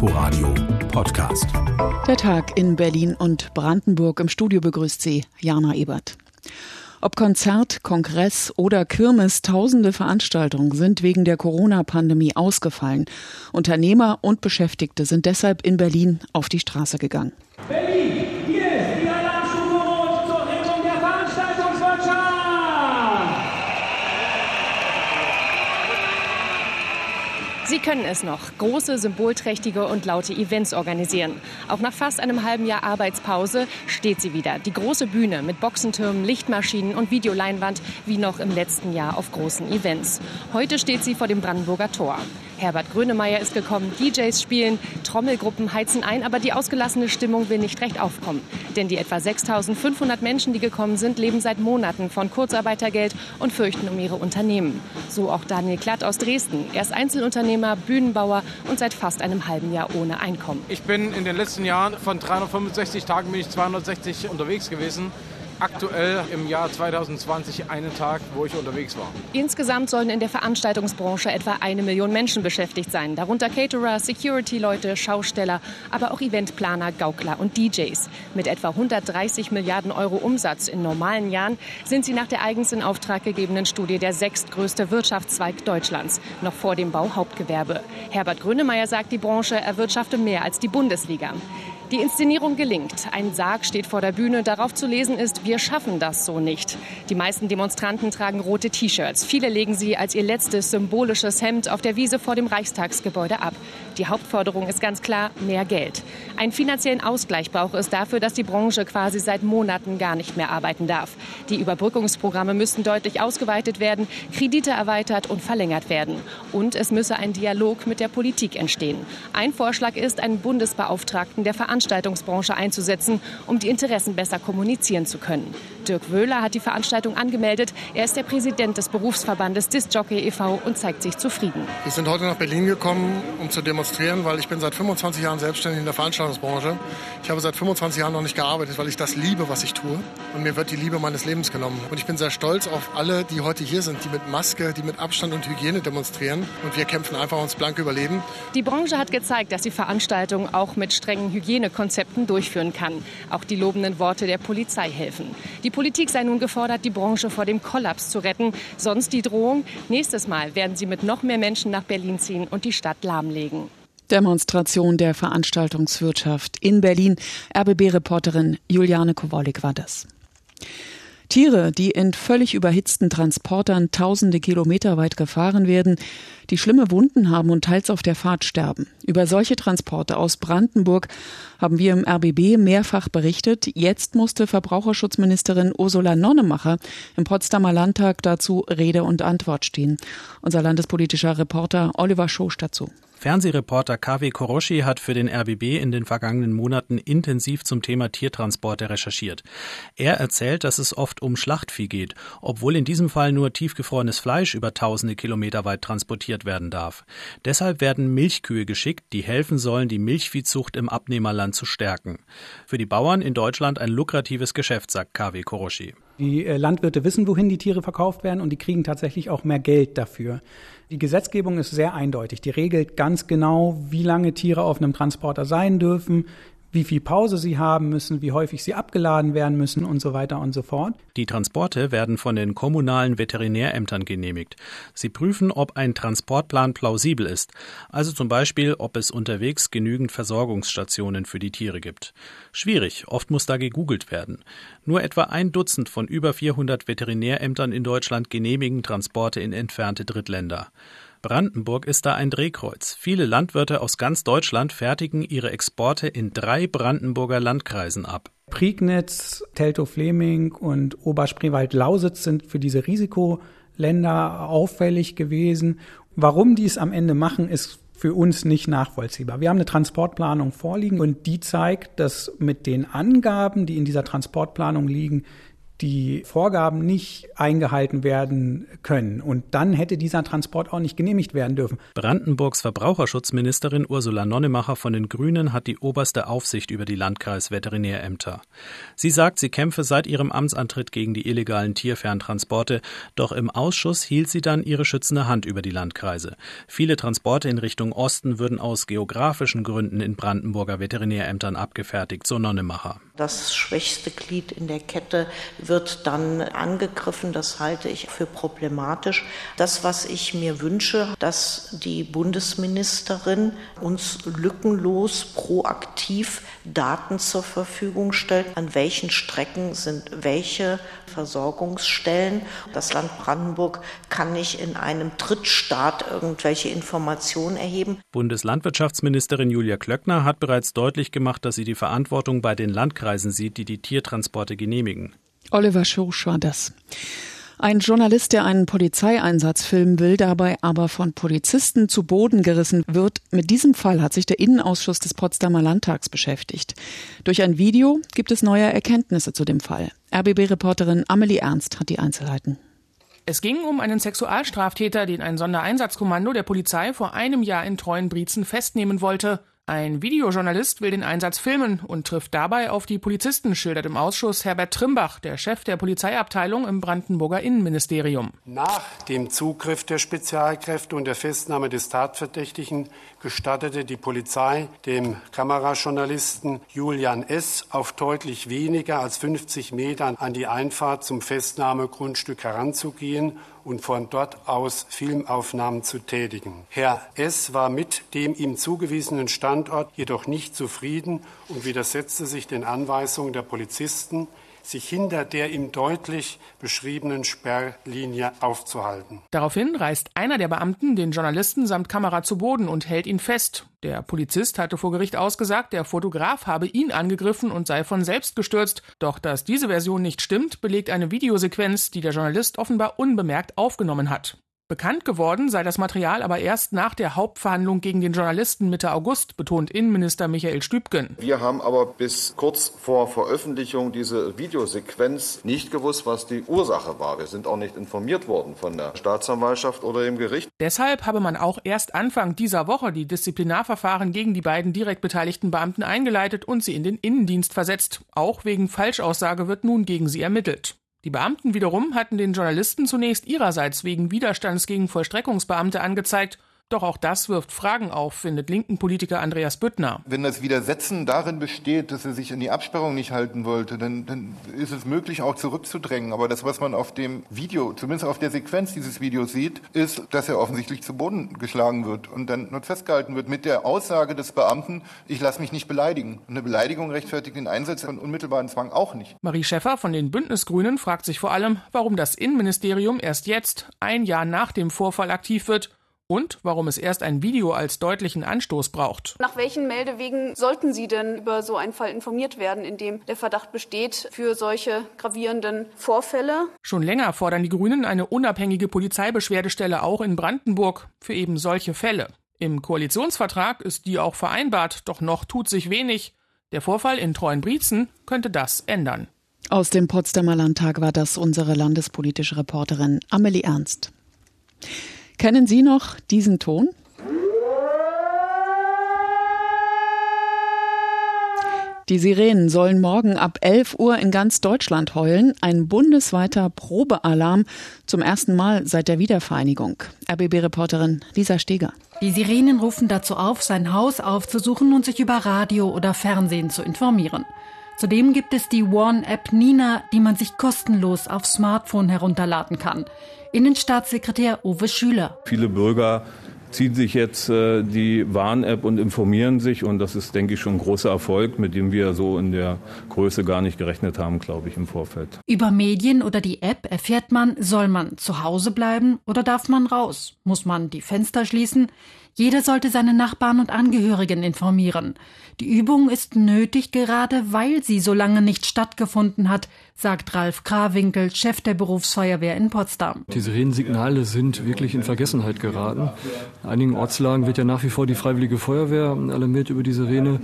Inforadio Podcast. Der Tag in Berlin und Brandenburg im Studio begrüßt Sie Jana Ebert. Ob Konzert, Kongress oder Kirmes, tausende Veranstaltungen sind wegen der Corona-Pandemie ausgefallen. Unternehmer und Beschäftigte sind deshalb in Berlin auf die Straße gegangen. Berlin, hier ist die Alarmstufe Rot zur Rettung der Veranstaltungswirtschaft. Sie können es noch. Große, symbolträchtige und laute Events organisieren. Auch nach fast einem halben Jahr Arbeitspause steht sie wieder. Die große Bühne mit Boxentürmen, Lichtmaschinen und Videoleinwand wie noch im letzten Jahr auf großen Events. Heute steht sie vor dem Brandenburger Tor. Herbert Grönemeyer ist gekommen, DJs spielen, Trommelgruppen heizen ein, aber die ausgelassene Stimmung will nicht recht aufkommen. Denn die etwa 6500 Menschen, die gekommen sind, leben seit Monaten von Kurzarbeitergeld und fürchten um ihre Unternehmen. So auch Daniel Klatt aus Dresden. Er ist Einzelunternehmer, Bühnenbauer und seit fast einem halben Jahr ohne Einkommen. Ich bin in den letzten Jahren von 365 Tagen bin ich 260 unterwegs gewesen aktuell im Jahr 2020 einen Tag, wo ich unterwegs war. Insgesamt sollen in der Veranstaltungsbranche etwa eine Million Menschen beschäftigt sein, darunter Caterer, Security-Leute, Schausteller, aber auch Eventplaner, Gaukler und DJs. Mit etwa 130 Milliarden Euro Umsatz in normalen Jahren sind sie nach der eigens in Auftrag gegebenen Studie der sechstgrößte Wirtschaftszweig Deutschlands, noch vor dem Bauhauptgewerbe. Herbert Grönemeyer sagt, die Branche erwirtschafte mehr als die Bundesliga. Die Inszenierung gelingt. Ein Sarg steht vor der Bühne. Darauf zu lesen ist, wir schaffen das so nicht. Die meisten Demonstranten tragen rote T-Shirts. Viele legen sie als ihr letztes symbolisches Hemd auf der Wiese vor dem Reichstagsgebäude ab. Die Hauptforderung ist ganz klar mehr Geld. Einen finanziellen Ausgleich braucht es dafür, dass die Branche quasi seit Monaten gar nicht mehr arbeiten darf. Die Überbrückungsprogramme müssten deutlich ausgeweitet werden, Kredite erweitert und verlängert werden. Und es müsse ein Dialog mit der Politik entstehen. Ein Vorschlag ist, einen Bundesbeauftragten der Veranstaltung Veranstaltungsbranche einzusetzen, um die Interessen besser kommunizieren zu können. Dirk Wöhler hat die Veranstaltung angemeldet. Er ist der Präsident des Berufsverbandes Disc-Jockey e.V. und zeigt sich zufrieden. Wir sind heute nach Berlin gekommen, um zu demonstrieren, weil ich bin seit 25 Jahren selbstständig in der Veranstaltungsbranche. Ich habe seit 25 Jahren noch nicht gearbeitet, weil ich das liebe, was ich tue. Und mir wird die Liebe meines Lebens genommen. Und ich bin sehr stolz auf alle, die heute hier sind, die mit Maske, die mit Abstand und Hygiene demonstrieren. Und wir kämpfen einfach ums blanke Überleben. Die Branche hat gezeigt, dass die Veranstaltung auch mit strengen Hygienekonzepten durchführen kann. Auch die lobenden Worte der Polizei helfen. Die Politik sei nun gefordert, die Branche vor dem Kollaps zu retten. Sonst die Drohung, nächstes Mal werden sie mit noch mehr Menschen nach Berlin ziehen und die Stadt lahmlegen. Demonstration der Veranstaltungswirtschaft in Berlin. RBB-Reporterin Juliane Kowolik war das. Tiere, die in völlig überhitzten Transportern tausende Kilometer weit gefahren werden, die schlimme Wunden haben und teils auf der Fahrt sterben. Über solche Transporte aus Brandenburg haben wir im RBB mehrfach berichtet. Jetzt musste Verbraucherschutzministerin Ursula Nonnemacher im Potsdamer Landtag dazu Rede und Antwort stehen. Unser landespolitischer Reporter Oliver Schosch dazu. Fernsehreporter KW Koroshi hat für den RBB in den vergangenen Monaten intensiv zum Thema Tiertransporte recherchiert. Er erzählt, dass es oft um Schlachtvieh geht, obwohl in diesem Fall nur tiefgefrorenes Fleisch über tausende Kilometer weit transportiert werden darf. Deshalb werden Milchkühe geschickt, die helfen sollen, die Milchviehzucht im Abnehmerland zu stärken. Für die Bauern in Deutschland ein lukratives Geschäft, sagt KW Koroshi. Die äh, Landwirte wissen, wohin die Tiere verkauft werden und die kriegen tatsächlich auch mehr Geld dafür. Die Gesetzgebung ist sehr eindeutig. Die regelt ganz genau, wie lange Tiere auf einem Transporter sein dürfen, wie viel Pause sie haben müssen, wie häufig sie abgeladen werden müssen und so weiter und so fort. Die Transporte werden von den kommunalen Veterinärämtern genehmigt. Sie prüfen, ob ein Transportplan plausibel ist, also zum Beispiel, ob es unterwegs genügend Versorgungsstationen für die Tiere gibt. Schwierig, oft muss da gegoogelt werden. Nur etwa ein Dutzend von über 400 Veterinärämtern in Deutschland genehmigen Transporte in entfernte Drittländer. Brandenburg ist da ein Drehkreuz. Viele Landwirte aus ganz Deutschland fertigen ihre Exporte in drei Brandenburger Landkreisen ab. Prignitz, Teltow-Fleming und Oberspreewald-Lausitz sind für diese Risikoländer auffällig gewesen. Warum die es am Ende machen, ist für uns nicht nachvollziehbar. Wir haben eine Transportplanung vorliegen und die zeigt, dass mit den Angaben, die in dieser Transportplanung liegen, die Vorgaben nicht eingehalten werden können. Und dann hätte dieser Transport auch nicht genehmigt werden dürfen. Brandenburgs Verbraucherschutzministerin Ursula Nonnemacher von den Grünen hat die oberste Aufsicht über die Landkreisveterinärämter. Sie sagt, sie kämpfe seit ihrem Amtsantritt gegen die illegalen Tierferntransporte, doch im Ausschuss hielt sie dann ihre schützende Hand über die Landkreise. Viele Transporte in Richtung Osten würden aus geografischen Gründen in Brandenburger Veterinärämtern abgefertigt, so Nonnemacher. Das schwächste Glied in der Kette wird dann angegriffen. Das halte ich für problematisch. Das, was ich mir wünsche, dass die Bundesministerin uns lückenlos proaktiv Daten zur Verfügung stellt, an welchen Strecken sind welche Versorgungsstellen. Das Land Brandenburg kann nicht in einem Drittstaat irgendwelche Informationen erheben. Bundeslandwirtschaftsministerin Julia Klöckner hat bereits deutlich gemacht, dass sie die Verantwortung bei den Landkreisen sieht, die die Tiertransporte genehmigen. Oliver Schosch war das. Ein Journalist, der einen Polizeieinsatz filmen will, dabei aber von Polizisten zu Boden gerissen wird. Mit diesem Fall hat sich der Innenausschuss des Potsdamer Landtags beschäftigt. Durch ein Video gibt es neue Erkenntnisse zu dem Fall. RBB-Reporterin Amelie Ernst hat die Einzelheiten. Es ging um einen Sexualstraftäter, den ein Sondereinsatzkommando der Polizei vor einem Jahr in Treuenbrietzen festnehmen wollte. Ein Videojournalist will den Einsatz filmen und trifft dabei auf die Polizisten, schildert im Ausschuss Herbert Trimbach, der Chef der Polizeiabteilung im Brandenburger Innenministerium. Nach dem Zugriff der Spezialkräfte und der Festnahme des Tatverdächtigen gestattete die Polizei dem Kamerajournalisten Julian S. auf deutlich weniger als 50 Metern an die Einfahrt zum Festnahmegrundstück heranzugehen und von dort aus Filmaufnahmen zu tätigen. Herr S. war mit dem ihm zugewiesenen Standort jedoch nicht zufrieden und widersetzte sich den Anweisungen der Polizisten, sich hinter der ihm deutlich beschriebenen Sperrlinie aufzuhalten. Daraufhin reißt einer der Beamten den Journalisten samt Kamera zu Boden und hält ihn fest. Der Polizist hatte vor Gericht ausgesagt, der Fotograf habe ihn angegriffen und sei von selbst gestürzt. Doch dass diese Version nicht stimmt, belegt eine Videosequenz, die der Journalist offenbar unbemerkt aufgenommen hat. Bekannt geworden sei das Material aber erst nach der Hauptverhandlung gegen den Journalisten Mitte August, betont Innenminister Michael Stübgen. Wir haben aber bis kurz vor Veröffentlichung dieser Videosequenz nicht gewusst, was die Ursache war. Wir sind auch nicht informiert worden von der Staatsanwaltschaft oder dem Gericht. Deshalb habe man auch erst Anfang dieser Woche die Disziplinarverfahren gegen die beiden direkt beteiligten Beamten eingeleitet und sie in den Innendienst versetzt. Auch wegen Falschaussage wird nun gegen sie ermittelt. Die Beamten wiederum hatten den Journalisten zunächst ihrerseits wegen Widerstands gegen Vollstreckungsbeamte angezeigt doch auch das wirft Fragen auf, findet linken Politiker Andreas Büttner. Wenn das Widersetzen darin besteht, dass er sich an die Absperrung nicht halten wollte, dann, dann ist es möglich, auch zurückzudrängen. Aber das, was man auf dem Video, zumindest auf der Sequenz dieses Videos sieht, ist, dass er offensichtlich zu Boden geschlagen wird und dann nur festgehalten wird mit der Aussage des Beamten, ich lasse mich nicht beleidigen. Und eine Beleidigung rechtfertigt den Einsatz von unmittelbaren Zwang auch nicht. Marie Schäffer von den Bündnisgrünen fragt sich vor allem, warum das Innenministerium erst jetzt, ein Jahr nach dem Vorfall, aktiv wird und warum es erst ein Video als deutlichen Anstoß braucht. Nach welchen Meldewegen sollten Sie denn über so einen Fall informiert werden, in dem der Verdacht besteht für solche gravierenden Vorfälle? Schon länger fordern die Grünen eine unabhängige Polizeibeschwerdestelle auch in Brandenburg für eben solche Fälle. Im Koalitionsvertrag ist die auch vereinbart, doch noch tut sich wenig. Der Vorfall in Treuenbrietzen könnte das ändern. Aus dem Potsdamer Landtag war das unsere landespolitische Reporterin Amelie Ernst. Kennen Sie noch diesen Ton? Die Sirenen sollen morgen ab 11 Uhr in ganz Deutschland heulen. Ein bundesweiter Probealarm zum ersten Mal seit der Wiedervereinigung. RBB-Reporterin Lisa Steger. Die Sirenen rufen dazu auf, sein Haus aufzusuchen und sich über Radio oder Fernsehen zu informieren. Zudem gibt es die One-App Nina, die man sich kostenlos aufs Smartphone herunterladen kann. Innenstaatssekretär Uwe Schüler. Viele Bürger ziehen sich jetzt äh, die Warn-App und informieren sich. Und das ist, denke ich, schon ein großer Erfolg, mit dem wir so in der Größe gar nicht gerechnet haben, glaube ich, im Vorfeld. Über Medien oder die App erfährt man, soll man zu Hause bleiben oder darf man raus? Muss man die Fenster schließen? Jeder sollte seine Nachbarn und Angehörigen informieren. Die Übung ist nötig, gerade weil sie so lange nicht stattgefunden hat, sagt Ralf Krawinkel, Chef der Berufsfeuerwehr in Potsdam. Die Sirenensignale sind wirklich in Vergessenheit geraten. In einigen Ortslagen wird ja nach wie vor die Freiwillige Feuerwehr alarmiert über die Sirene.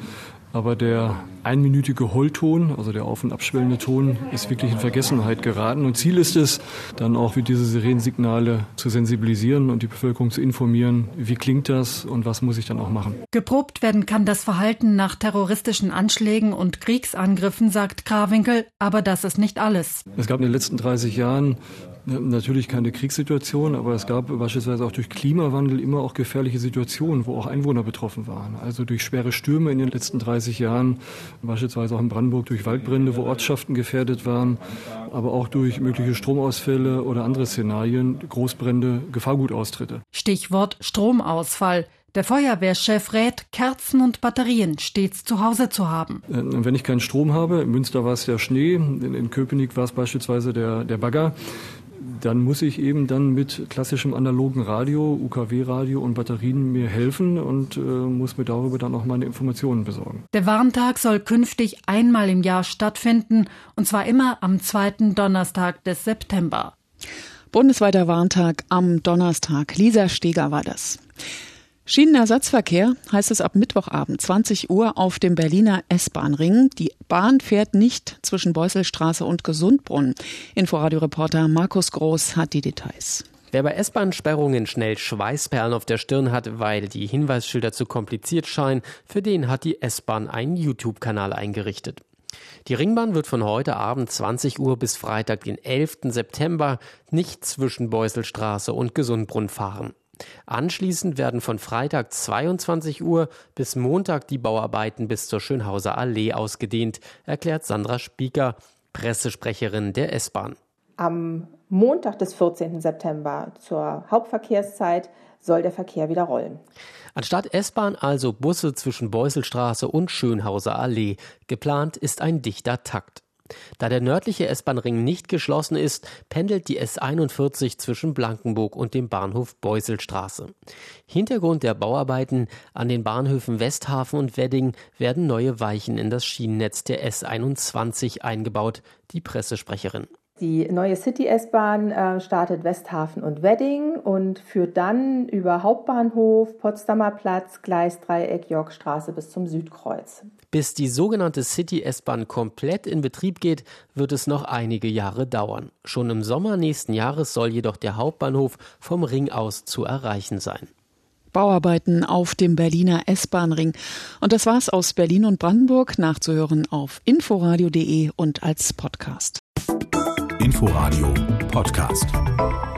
Aber der einminütige Heulton, also der auf- und abschwellende Ton, ist wirklich in Vergessenheit geraten. Und Ziel ist es, dann auch für diese Sirenensignale zu sensibilisieren und die Bevölkerung zu informieren, wie klingt das und was muss ich dann auch machen. Geprobt werden kann das Verhalten nach terroristischen Anschlägen und Kriegsangriffen, sagt Krawinkel, aber das ist nicht alles. Es gab in den letzten 30 Jahren Natürlich keine Kriegssituation, aber es gab beispielsweise auch durch Klimawandel immer auch gefährliche Situationen, wo auch Einwohner betroffen waren. Also durch schwere Stürme in den letzten 30 Jahren, beispielsweise auch in Brandenburg durch Waldbrände, wo Ortschaften gefährdet waren, aber auch durch mögliche Stromausfälle oder andere Szenarien, Großbrände, Gefahrgutaustritte. Stichwort Stromausfall. Der Feuerwehrchef rät, Kerzen und Batterien stets zu Hause zu haben. Äh, wenn ich keinen Strom habe, in Münster war es der Schnee, in Köpenick war es beispielsweise der, der Bagger, dann muss ich eben dann mit klassischem analogen Radio, UKW-Radio und Batterien mir helfen und äh, muss mir darüber dann auch meine Informationen besorgen. Der Warntag soll künftig einmal im Jahr stattfinden und zwar immer am zweiten Donnerstag des September. Bundesweiter Warntag am Donnerstag. Lisa Steger war das. Schienenersatzverkehr heißt es ab Mittwochabend 20 Uhr auf dem Berliner S-Bahn-Ring. Die Bahn fährt nicht zwischen Beuselstraße und Gesundbrunnen. Inforadio-Reporter Markus Groß hat die Details. Wer bei S-Bahn-Sperrungen schnell Schweißperlen auf der Stirn hat, weil die Hinweisschilder zu kompliziert scheinen, für den hat die S-Bahn einen YouTube-Kanal eingerichtet. Die Ringbahn wird von heute Abend 20 Uhr bis Freitag, den 11. September, nicht zwischen Beuselstraße und Gesundbrunn fahren. Anschließend werden von Freitag 22 Uhr bis Montag die Bauarbeiten bis zur Schönhauser Allee ausgedehnt, erklärt Sandra Spieker, Pressesprecherin der S-Bahn. Am Montag des 14. September zur Hauptverkehrszeit soll der Verkehr wieder rollen. Anstatt S-Bahn also Busse zwischen Beuselstraße und Schönhauser Allee. Geplant ist ein dichter Takt. Da der nördliche S-Bahn-Ring nicht geschlossen ist, pendelt die S41 zwischen Blankenburg und dem Bahnhof Beuselstraße. Hintergrund der Bauarbeiten an den Bahnhöfen Westhafen und Wedding werden neue Weichen in das Schienennetz der S21 eingebaut, die Pressesprecherin. Die neue City-S-Bahn äh, startet Westhafen und Wedding und führt dann über Hauptbahnhof, Potsdamer Platz, Gleisdreieck, Yorkstraße bis zum Südkreuz. Bis die sogenannte City-S-Bahn komplett in Betrieb geht, wird es noch einige Jahre dauern. Schon im Sommer nächsten Jahres soll jedoch der Hauptbahnhof vom Ring aus zu erreichen sein. Bauarbeiten auf dem Berliner S-Bahn-Ring. Und das war's aus Berlin und Brandenburg, nachzuhören auf inforadio.de und als Podcast. Inforadio Podcast.